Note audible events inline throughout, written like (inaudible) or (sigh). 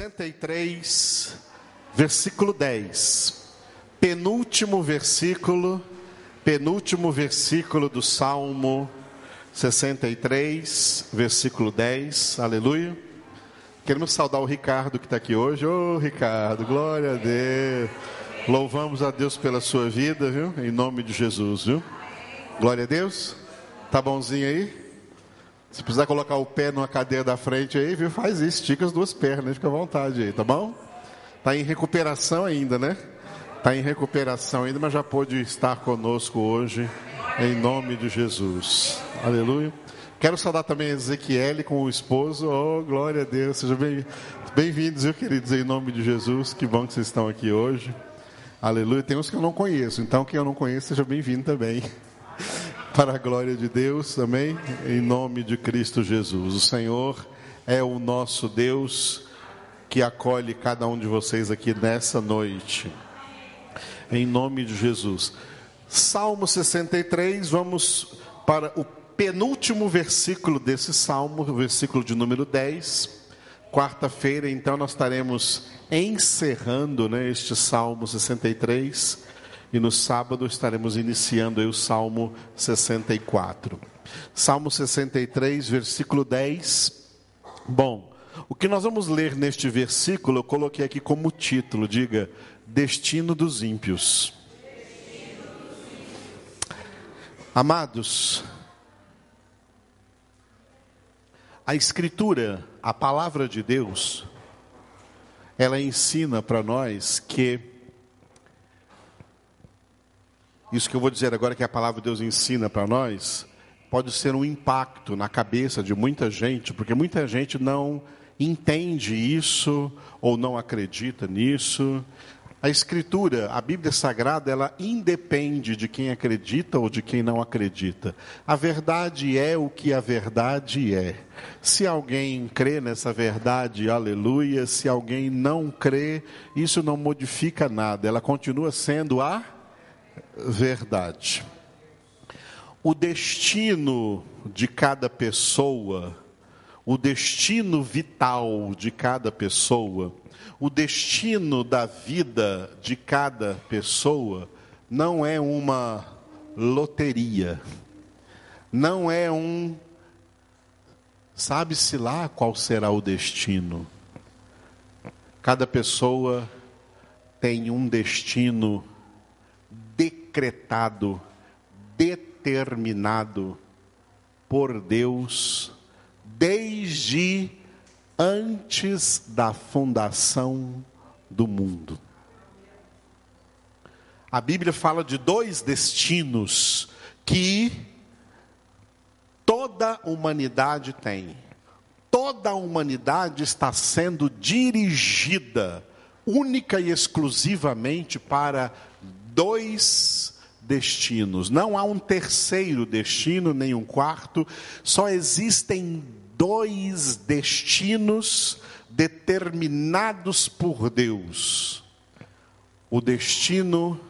63, versículo 10. Penúltimo versículo, penúltimo versículo do Salmo 63, versículo 10. Aleluia. Queremos saudar o Ricardo que está aqui hoje. Ô oh, Ricardo, glória a Deus. Louvamos a Deus pela sua vida, viu? Em nome de Jesus, viu? Glória a Deus. Tá bonzinho aí? Se precisar colocar o pé numa cadeira da frente aí, viu? Faz isso, estica as duas pernas, fica à vontade aí, tá bom? Tá em recuperação ainda, né? Tá em recuperação ainda, mas já pôde estar conosco hoje, em nome de Jesus. Aleluia. Quero saudar também Ezequiel com o esposo. Oh, glória a Deus. Sejam bem-vindos, bem queridos, em nome de Jesus. Que bom que vocês estão aqui hoje. Aleluia. Tem uns que eu não conheço, então quem eu não conheço, seja bem-vindo também. Para a glória de Deus, amém? Em nome de Cristo Jesus. O Senhor é o nosso Deus que acolhe cada um de vocês aqui nessa noite. Em nome de Jesus. Salmo 63, vamos para o penúltimo versículo desse salmo, o versículo de número 10. Quarta-feira, então, nós estaremos encerrando né, este Salmo 63 e no sábado estaremos iniciando o Salmo 64. Salmo 63, versículo 10. Bom, o que nós vamos ler neste versículo, eu coloquei aqui como título, diga, Destino dos ímpios. Amados, a Escritura, a palavra de Deus, ela ensina para nós que isso que eu vou dizer agora que a palavra de Deus ensina para nós, pode ser um impacto na cabeça de muita gente, porque muita gente não entende isso ou não acredita nisso. A Escritura, a Bíblia Sagrada, ela independe de quem acredita ou de quem não acredita. A verdade é o que a verdade é. Se alguém crê nessa verdade, aleluia. Se alguém não crê, isso não modifica nada. Ela continua sendo a verdade. O destino de cada pessoa, o destino vital de cada pessoa, o destino da vida de cada pessoa não é uma loteria, não é um. Sabe-se lá qual será o destino. Cada pessoa tem um destino decretado, determinado por Deus desde antes da fundação do mundo. A Bíblia fala de dois destinos que toda a humanidade tem. Toda a humanidade está sendo dirigida única e exclusivamente para dois destinos. Não há um terceiro destino, nem um quarto, só existem dois destinos determinados por Deus: o destino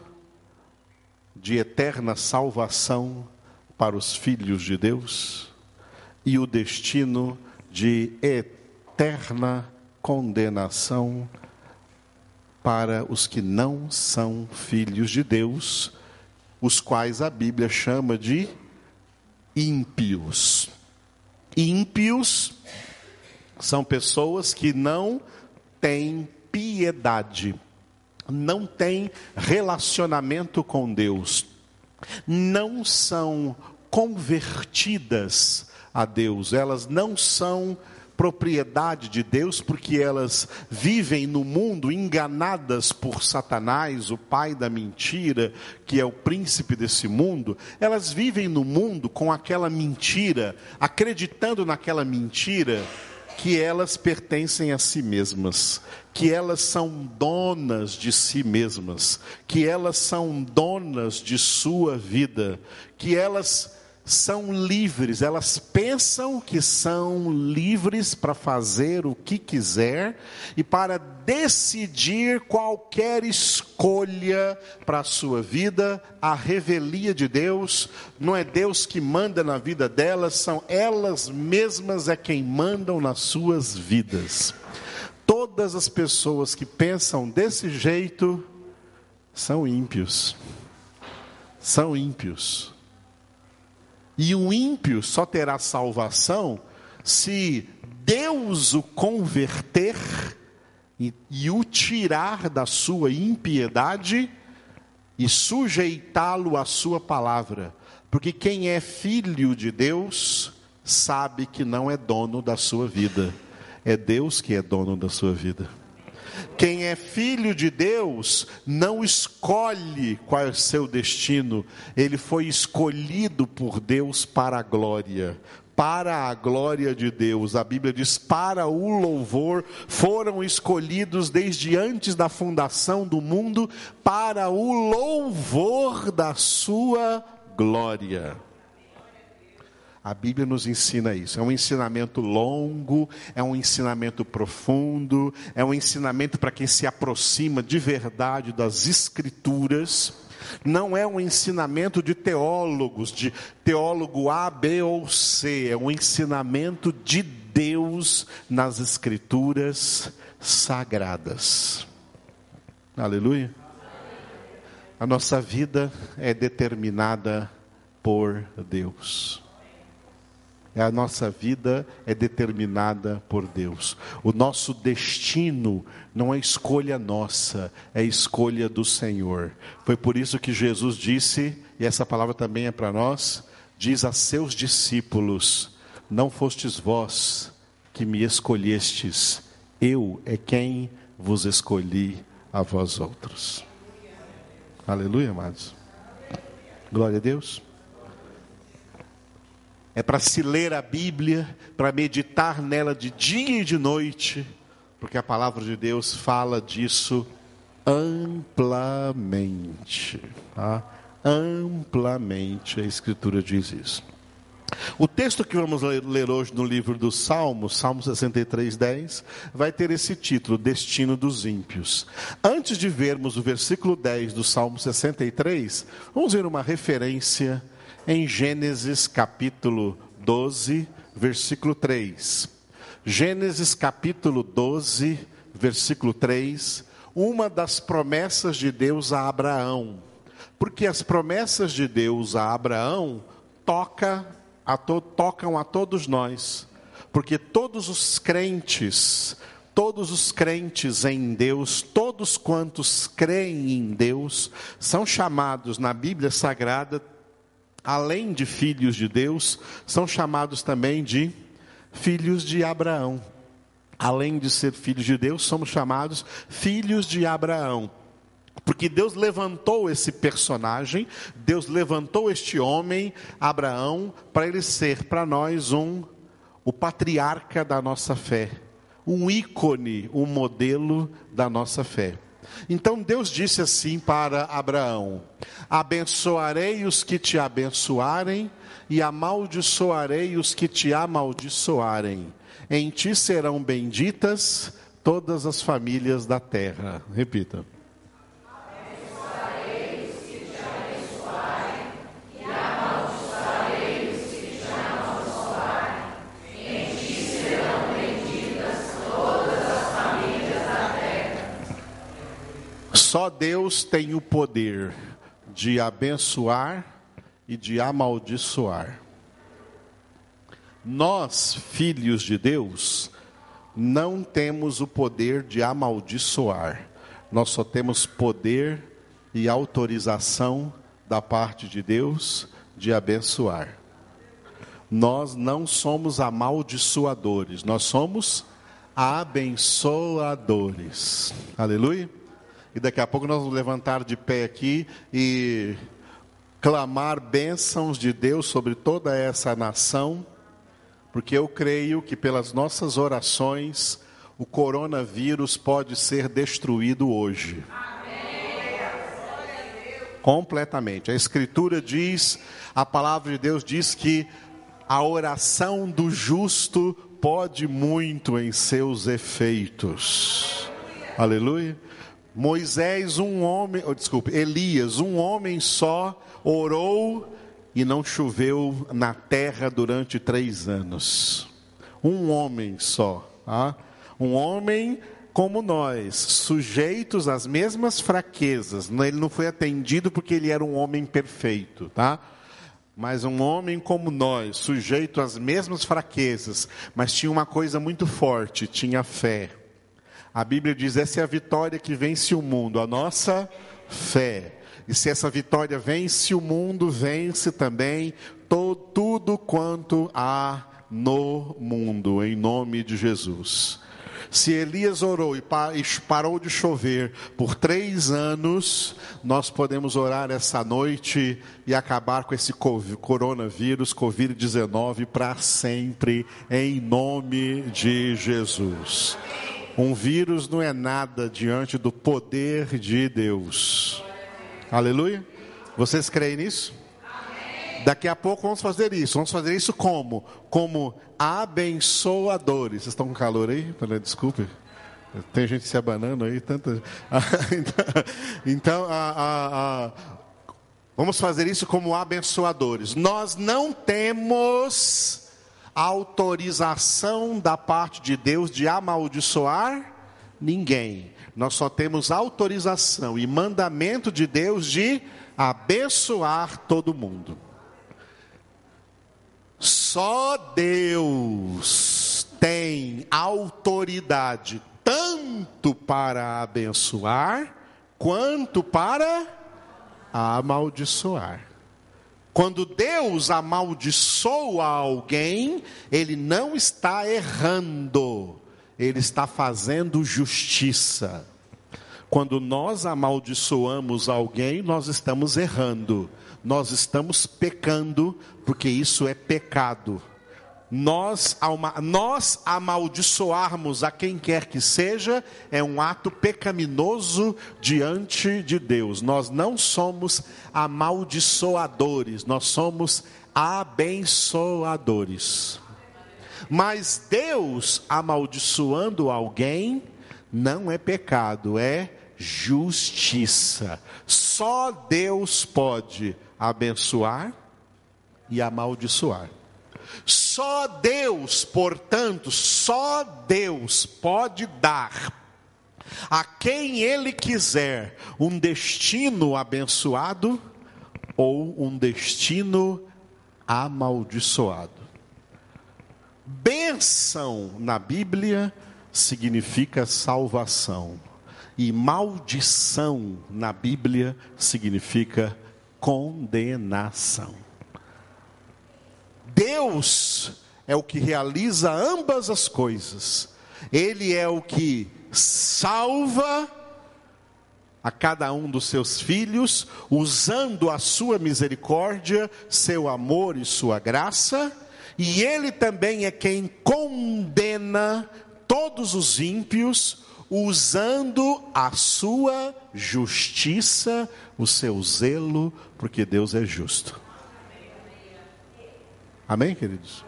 de eterna salvação para os filhos de Deus e o destino de eterna condenação para os que não são filhos de Deus, os quais a Bíblia chama de ímpios. Ímpios são pessoas que não têm piedade, não têm relacionamento com Deus, não são convertidas a Deus, elas não são propriedade de Deus, porque elas vivem no mundo enganadas por Satanás, o pai da mentira, que é o príncipe desse mundo. Elas vivem no mundo com aquela mentira, acreditando naquela mentira que elas pertencem a si mesmas, que elas são donas de si mesmas, que elas são donas de sua vida, que elas são livres, elas pensam que são livres para fazer o que quiser e para decidir qualquer escolha para a sua vida, a revelia de Deus, não é Deus que manda na vida delas, são elas mesmas é quem mandam nas suas vidas todas as pessoas que pensam desse jeito são ímpios. São ímpios. E o ímpio só terá salvação se Deus o converter e, e o tirar da sua impiedade e sujeitá-lo à sua palavra. Porque quem é filho de Deus sabe que não é dono da sua vida, é Deus que é dono da sua vida. Quem é filho de Deus não escolhe qual é o seu destino, ele foi escolhido por Deus para a glória, para a glória de Deus. A Bíblia diz: para o louvor foram escolhidos desde antes da fundação do mundo, para o louvor da sua glória. A Bíblia nos ensina isso. É um ensinamento longo, é um ensinamento profundo, é um ensinamento para quem se aproxima de verdade das Escrituras. Não é um ensinamento de teólogos, de teólogo A, B ou C. É um ensinamento de Deus nas Escrituras sagradas. Aleluia. A nossa vida é determinada por Deus. A nossa vida é determinada por Deus. O nosso destino não é escolha nossa, é escolha do Senhor. Foi por isso que Jesus disse, e essa palavra também é para nós, diz a seus discípulos: Não fostes vós que me escolhestes, eu é quem vos escolhi a vós outros. Aleluia, amados. Glória a Deus é para se ler a Bíblia, para meditar nela de dia e de noite, porque a palavra de Deus fala disso amplamente. Tá? Amplamente a Escritura diz isso. O texto que vamos ler hoje no livro dos Salmos, Salmo 63, 10, vai ter esse título, Destino dos Ímpios. Antes de vermos o versículo 10 do Salmo 63, vamos ver uma referência em Gênesis capítulo 12, versículo 3. Gênesis capítulo 12, versículo 3, uma das promessas de Deus a Abraão. Porque as promessas de Deus a Abraão toca a to, tocam a todos nós. Porque todos os crentes, todos os crentes em Deus, todos quantos creem em Deus, são chamados na Bíblia Sagrada além de filhos de Deus, são chamados também de filhos de Abraão. Além de ser filhos de Deus, somos chamados filhos de Abraão. Porque Deus levantou esse personagem, Deus levantou este homem, Abraão, para ele ser para nós um o patriarca da nossa fé, um ícone, um modelo da nossa fé. Então Deus disse assim para Abraão: Abençoarei os que te abençoarem, e amaldiçoarei os que te amaldiçoarem. Em ti serão benditas todas as famílias da terra. Repita. Só Deus tem o poder de abençoar e de amaldiçoar. Nós, filhos de Deus, não temos o poder de amaldiçoar, nós só temos poder e autorização da parte de Deus de abençoar. Nós não somos amaldiçoadores, nós somos abençoadores. Aleluia e daqui a pouco nós vamos levantar de pé aqui e clamar bênçãos de Deus sobre toda essa nação, porque eu creio que pelas nossas orações o coronavírus pode ser destruído hoje. Completamente. A Escritura diz, a palavra de Deus diz que a oração do justo pode muito em seus efeitos. Aleluia. Moisés, um homem, oh, desculpe, Elias, um homem só, orou e não choveu na terra durante três anos. Um homem só. Ah? Um homem como nós, sujeitos às mesmas fraquezas. Ele não foi atendido porque ele era um homem perfeito, tá? Mas um homem como nós, sujeito às mesmas fraquezas, mas tinha uma coisa muito forte, tinha fé. A Bíblia diz: essa é a vitória que vence o mundo, a nossa fé. E se essa vitória vence o mundo, vence também todo, tudo quanto há no mundo, em nome de Jesus. Se Elias orou e parou de chover por três anos, nós podemos orar essa noite e acabar com esse coronavírus, Covid-19, para sempre, em nome de Jesus. Um vírus não é nada diante do poder de Deus. Aleluia? Vocês creem nisso? Daqui a pouco vamos fazer isso. Vamos fazer isso como? Como abençoadores. Vocês estão com calor aí? Desculpe. Tem gente se abanando aí, tanta. (laughs) então, a, a, a... vamos fazer isso como abençoadores. Nós não temos autorização da parte de Deus de amaldiçoar ninguém. Nós só temos autorização e mandamento de Deus de abençoar todo mundo. Só Deus tem autoridade tanto para abençoar quanto para amaldiçoar. Quando Deus amaldiçoa alguém, ele não está errando, ele está fazendo justiça. Quando nós amaldiçoamos alguém, nós estamos errando nós estamos pecando, porque isso é pecado. Nós, nós amaldiçoarmos a quem quer que seja é um ato pecaminoso diante de Deus. Nós não somos amaldiçoadores, nós somos abençoadores. Mas Deus amaldiçoando alguém não é pecado, é justiça. Só Deus pode abençoar e amaldiçoar. Só Deus, portanto, só Deus pode dar a quem Ele quiser um destino abençoado ou um destino amaldiçoado. Bênção na Bíblia significa salvação, e maldição na Bíblia significa condenação. Deus é o que realiza ambas as coisas. Ele é o que salva a cada um dos seus filhos, usando a sua misericórdia, seu amor e sua graça, e ele também é quem condena todos os ímpios, usando a sua justiça, o seu zelo, porque Deus é justo. Amém, queridos?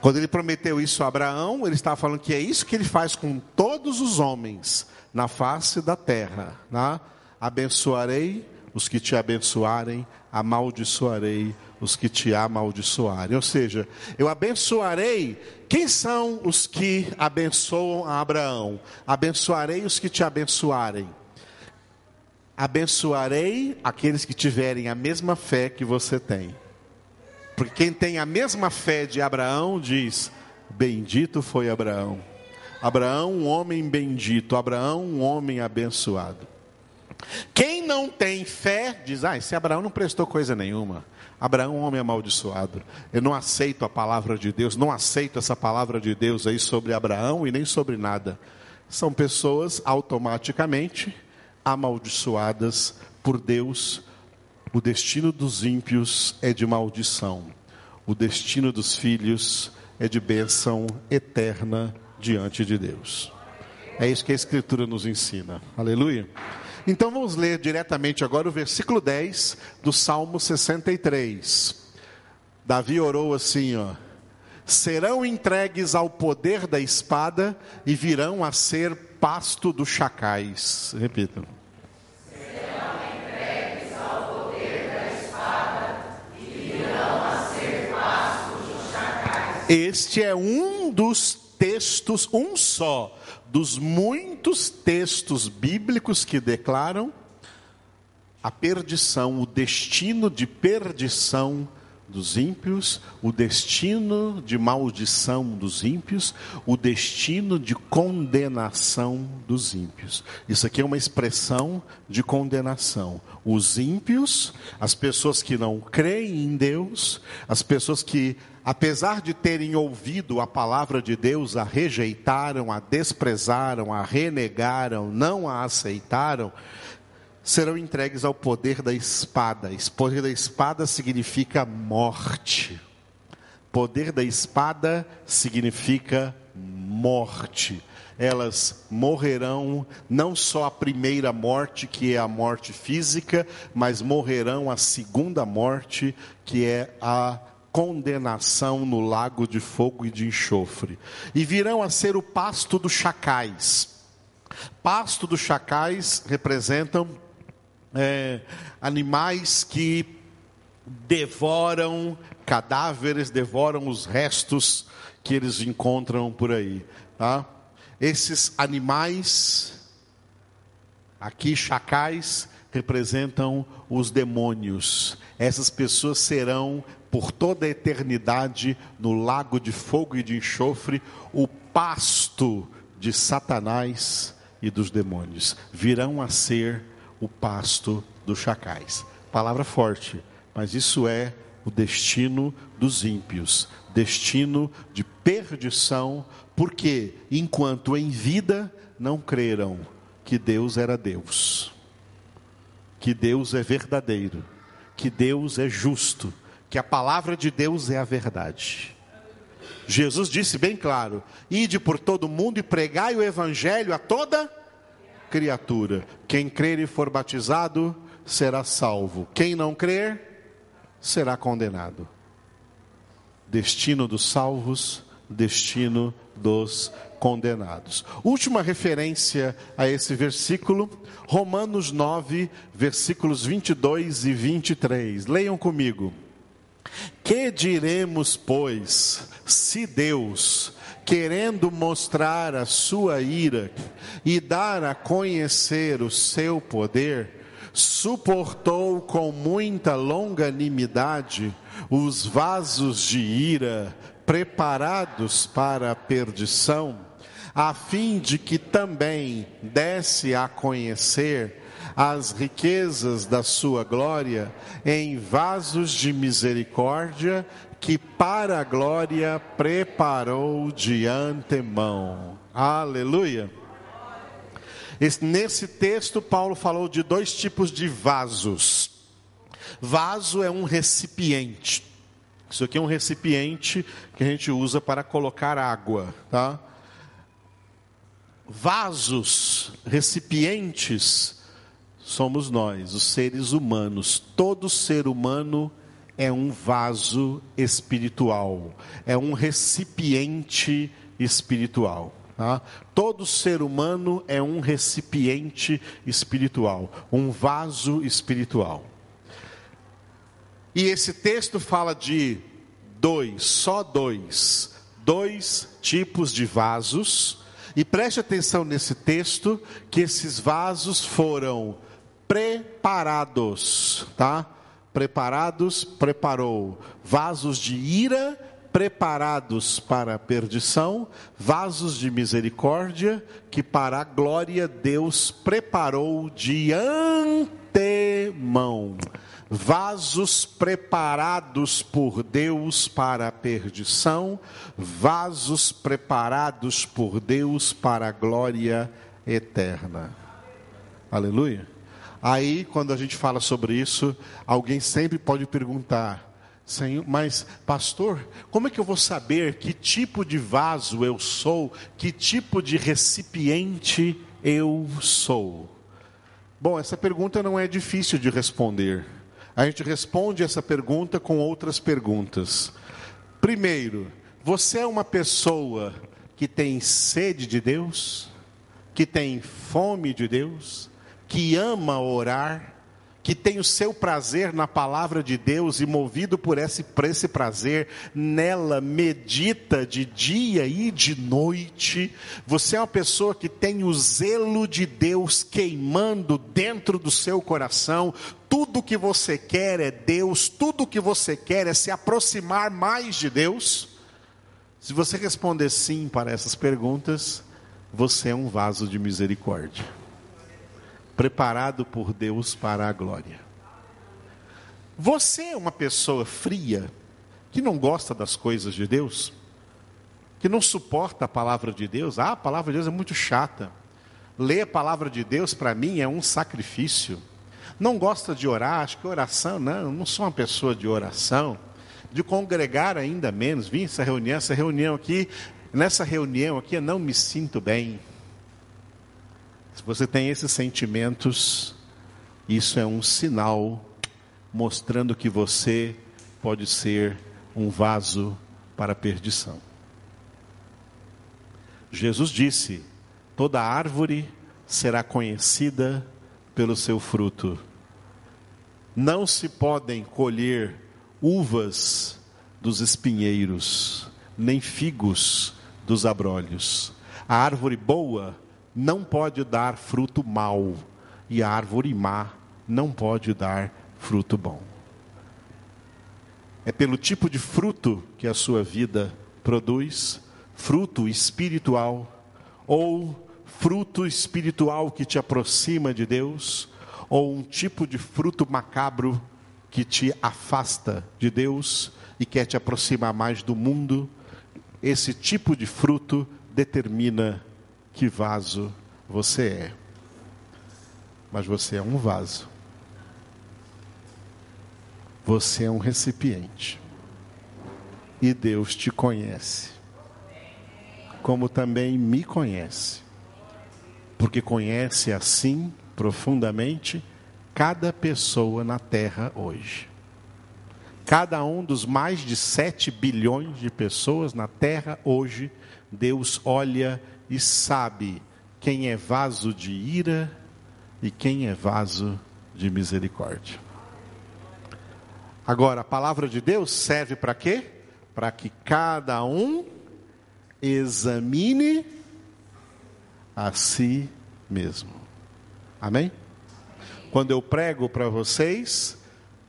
Quando ele prometeu isso a Abraão, ele estava falando que é isso que ele faz com todos os homens na face da terra. Né? Abençoarei os que te abençoarem, amaldiçoarei os que te amaldiçoarem. Ou seja, eu abençoarei. Quem são os que abençoam a Abraão? Abençoarei os que te abençoarem abençoarei aqueles que tiverem a mesma fé que você tem. Porque quem tem a mesma fé de Abraão diz: Bendito foi Abraão. Abraão, um homem bendito. Abraão, um homem abençoado. Quem não tem fé diz: Ah, esse Abraão não prestou coisa nenhuma. Abraão, um homem amaldiçoado. Eu não aceito a palavra de Deus, não aceito essa palavra de Deus aí sobre Abraão e nem sobre nada. São pessoas automaticamente amaldiçoadas por Deus. O destino dos ímpios é de maldição, o destino dos filhos é de bênção eterna diante de Deus. É isso que a Escritura nos ensina. Aleluia. Então vamos ler diretamente agora o versículo 10 do Salmo 63. Davi orou assim, ó: Serão entregues ao poder da espada e virão a ser pasto dos chacais. Repita. Este é um dos textos, um só, dos muitos textos bíblicos que declaram a perdição, o destino de perdição dos ímpios, o destino de maldição dos ímpios, o destino de condenação dos ímpios. Isso aqui é uma expressão de condenação. Os ímpios, as pessoas que não creem em Deus, as pessoas que, apesar de terem ouvido a palavra de Deus, a rejeitaram, a desprezaram, a renegaram, não a aceitaram, serão entregues ao poder da espada. Poder da espada significa morte. Poder da espada significa morte. Elas morrerão não só a primeira morte, que é a morte física, mas morrerão a segunda morte, que é a condenação no lago de fogo e de enxofre. E virão a ser o pasto dos chacais. Pasto dos chacais representam é, animais que devoram cadáveres, devoram os restos que eles encontram por aí. Tá? Esses animais, aqui chacais, representam os demônios. Essas pessoas serão por toda a eternidade no lago de fogo e de enxofre o pasto de Satanás e dos demônios. Virão a ser o pasto dos chacais. Palavra forte, mas isso é o destino dos ímpios, destino de perdição, porque enquanto em vida não creram que Deus era Deus, que Deus é verdadeiro, que Deus é justo, que a palavra de Deus é a verdade. Jesus disse bem claro: ide por todo mundo e pregai o evangelho a toda criatura. Quem crer e for batizado será salvo. Quem não crer será condenado. Destino dos salvos, destino dos condenados. Última referência a esse versículo, Romanos 9, versículos 22 e 23. Leiam comigo. Que diremos, pois, se Deus, querendo mostrar a sua ira e dar a conhecer o seu poder, suportou com muita longanimidade os vasos de ira preparados para a perdição, a fim de que também desse a conhecer as riquezas da sua glória em vasos de misericórdia que para a glória preparou de antemão. Aleluia. Nesse texto, Paulo falou de dois tipos de vasos. Vaso é um recipiente. Isso aqui é um recipiente que a gente usa para colocar água, tá? Vasos, recipientes, somos nós, os seres humanos. Todo ser humano é um vaso espiritual, é um recipiente espiritual. Tá? Todo ser humano é um recipiente espiritual, um vaso espiritual. E esse texto fala de dois, só dois, dois tipos de vasos. E preste atenção nesse texto que esses vasos foram preparados, tá? Preparados, preparou vasos de ira preparados para a perdição, vasos de misericórdia que para a glória Deus preparou de antemão. Vasos preparados por Deus para a perdição, vasos preparados por Deus para a glória eterna. Aleluia. Aí, quando a gente fala sobre isso, alguém sempre pode perguntar: Senhor, mas pastor, como é que eu vou saber que tipo de vaso eu sou, que tipo de recipiente eu sou? Bom, essa pergunta não é difícil de responder. A gente responde essa pergunta com outras perguntas. Primeiro, você é uma pessoa que tem sede de Deus, que tem fome de Deus? Que ama orar, que tem o seu prazer na palavra de Deus e movido por esse, por esse prazer, nela medita de dia e de noite. Você é uma pessoa que tem o zelo de Deus queimando dentro do seu coração. Tudo que você quer é Deus, tudo que você quer é se aproximar mais de Deus. Se você responder sim para essas perguntas, você é um vaso de misericórdia preparado por Deus para a glória. Você é uma pessoa fria, que não gosta das coisas de Deus, que não suporta a palavra de Deus. Ah, a palavra de Deus é muito chata. Ler a palavra de Deus para mim é um sacrifício. Não gosta de orar, acho que oração, não, eu não sou uma pessoa de oração. De congregar ainda menos. Vim essa reunião, essa reunião aqui, nessa reunião aqui eu não me sinto bem. Você tem esses sentimentos, isso é um sinal mostrando que você pode ser um vaso para a perdição. Jesus disse: toda árvore será conhecida pelo seu fruto. Não se podem colher uvas dos espinheiros, nem figos dos abrolhos. A árvore boa não pode dar fruto mau, e a árvore má não pode dar fruto bom. É pelo tipo de fruto que a sua vida produz, fruto espiritual, ou fruto espiritual que te aproxima de Deus, ou um tipo de fruto macabro que te afasta de Deus e quer te aproximar mais do mundo. Esse tipo de fruto determina que vaso você é. Mas você é um vaso. Você é um recipiente. E Deus te conhece. Como também me conhece. Porque conhece assim profundamente cada pessoa na terra hoje. Cada um dos mais de 7 bilhões de pessoas na terra hoje, Deus olha e sabe quem é vaso de ira e quem é vaso de misericórdia. Agora, a palavra de Deus serve para quê? Para que cada um examine a si mesmo. Amém? Quando eu prego para vocês,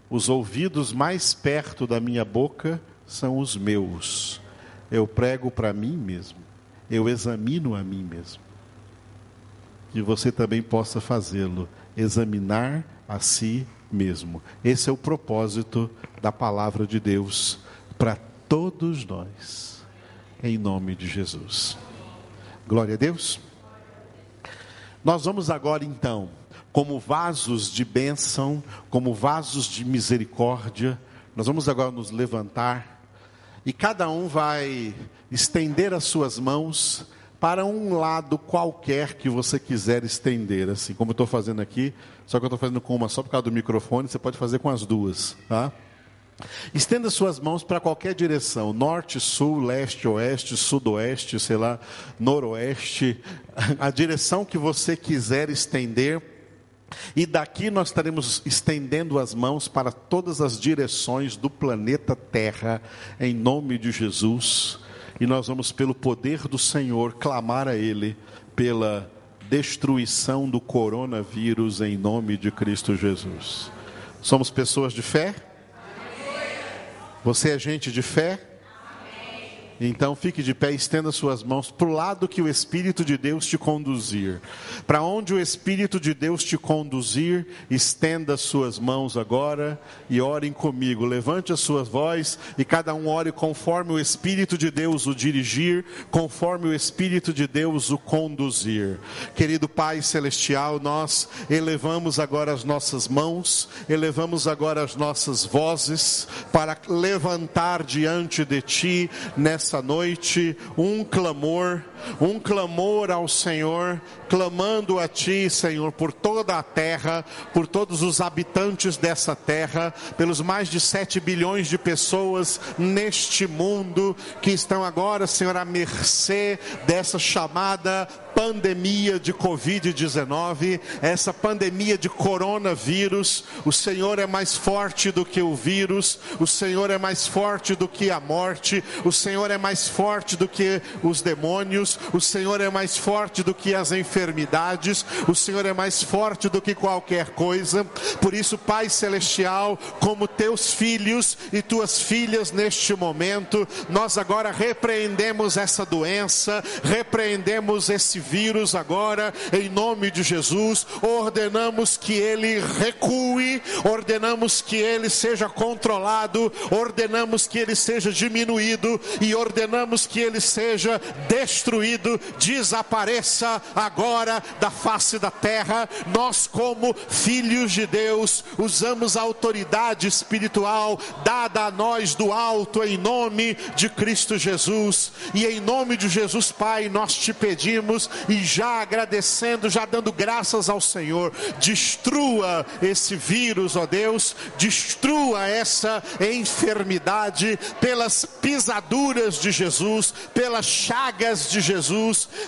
os ouvidos mais perto da minha boca são os meus. Eu prego para mim mesmo eu examino a mim mesmo. Que você também possa fazê-lo, examinar a si mesmo. Esse é o propósito da palavra de Deus para todos nós, em nome de Jesus. Glória a Deus. Nós vamos agora então, como vasos de bênção, como vasos de misericórdia, nós vamos agora nos levantar e cada um vai estender as suas mãos para um lado qualquer que você quiser estender, assim como eu estou fazendo aqui, só que eu estou fazendo com uma só por causa do microfone, você pode fazer com as duas, tá? Estenda suas mãos para qualquer direção, norte, sul, leste, oeste, sudoeste, sei lá, noroeste, (laughs) a direção que você quiser estender e daqui nós estaremos estendendo as mãos para todas as direções do planeta Terra, em nome de Jesus. E nós vamos, pelo poder do Senhor, clamar a Ele pela destruição do coronavírus, em nome de Cristo Jesus. Somos pessoas de fé? Você é gente de fé? Então fique de pé estenda suas mãos para o lado que o Espírito de Deus te conduzir. Para onde o Espírito de Deus te conduzir, estenda suas mãos agora e orem comigo. Levante a sua voz e cada um ore conforme o Espírito de Deus o dirigir, conforme o Espírito de Deus o conduzir. Querido Pai Celestial, nós elevamos agora as nossas mãos, elevamos agora as nossas vozes para levantar diante de Ti nessa nessa noite um clamor, um clamor ao Senhor, clamando a Ti, Senhor, por toda a terra, por todos os habitantes dessa terra, pelos mais de 7 bilhões de pessoas neste mundo que estão agora, Senhor, à mercê dessa chamada pandemia de Covid-19, essa pandemia de coronavírus. O Senhor é mais forte do que o vírus, o Senhor é mais forte do que a morte, o Senhor é mais forte do que os demônios, o Senhor é mais forte do que as enfermidades, o Senhor é mais forte do que qualquer coisa. Por isso, Pai Celestial, como teus filhos e tuas filhas neste momento, nós agora repreendemos essa doença, repreendemos esse vírus agora, em nome de Jesus, ordenamos que ele recue, ordenamos que ele seja controlado, ordenamos que ele seja diminuído e ordenamos que ele seja destruído, desapareça agora da face da terra. Nós, como filhos de Deus, usamos a autoridade espiritual dada a nós do alto em nome de Cristo Jesus. E em nome de Jesus, Pai, nós te pedimos e já agradecendo, já dando graças ao Senhor, destrua esse vírus, ó Deus, destrua essa enfermidade pelas pisaduras de Jesus, pelas chagas de Jesus,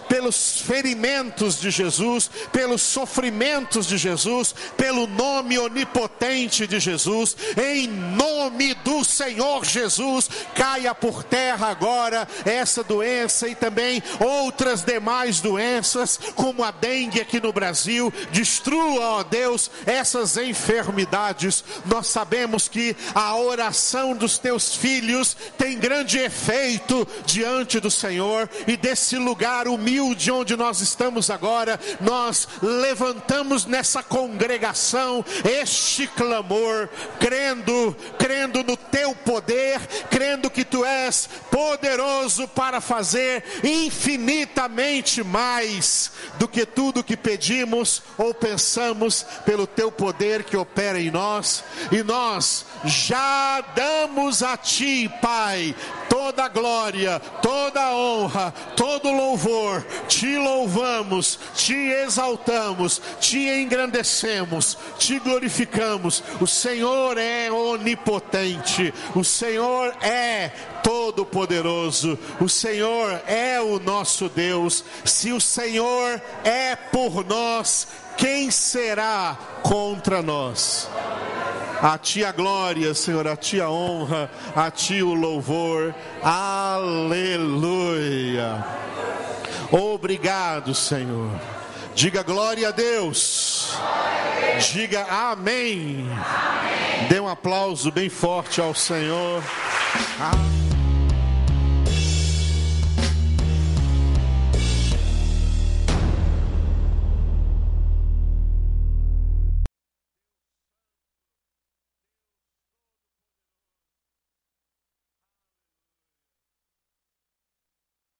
pelos ferimentos de Jesus, pelos sofrimentos de Jesus, pelo nome onipotente de Jesus, em nome do Senhor Jesus, caia por terra agora essa doença e também outras demais doenças, como a dengue aqui no Brasil, destrua, ó Deus, essas enfermidades. Nós sabemos que a oração dos teus filhos tem grande efeito diante do Senhor e desse lugar humilde onde nós estamos agora, nós levantamos nessa congregação este clamor, crendo, crendo no teu poder, crendo que tu és poderoso para fazer infinitamente mais do que tudo que pedimos ou pensamos pelo teu poder que opera em nós, e nós já damos a ti, Pai, toda glória, toda honra, todo louvor. Te louvamos, te exaltamos, te engrandecemos, te glorificamos. O Senhor é onipotente, o Senhor é todo-poderoso, o Senhor é o nosso Deus. Se o Senhor é por nós, quem será contra nós? A ti a glória, Senhor, a ti a honra, a ti o louvor. Aleluia. Obrigado, Senhor. Diga glória a Deus. Diga amém. amém. Dê um aplauso bem forte ao Senhor. Amém.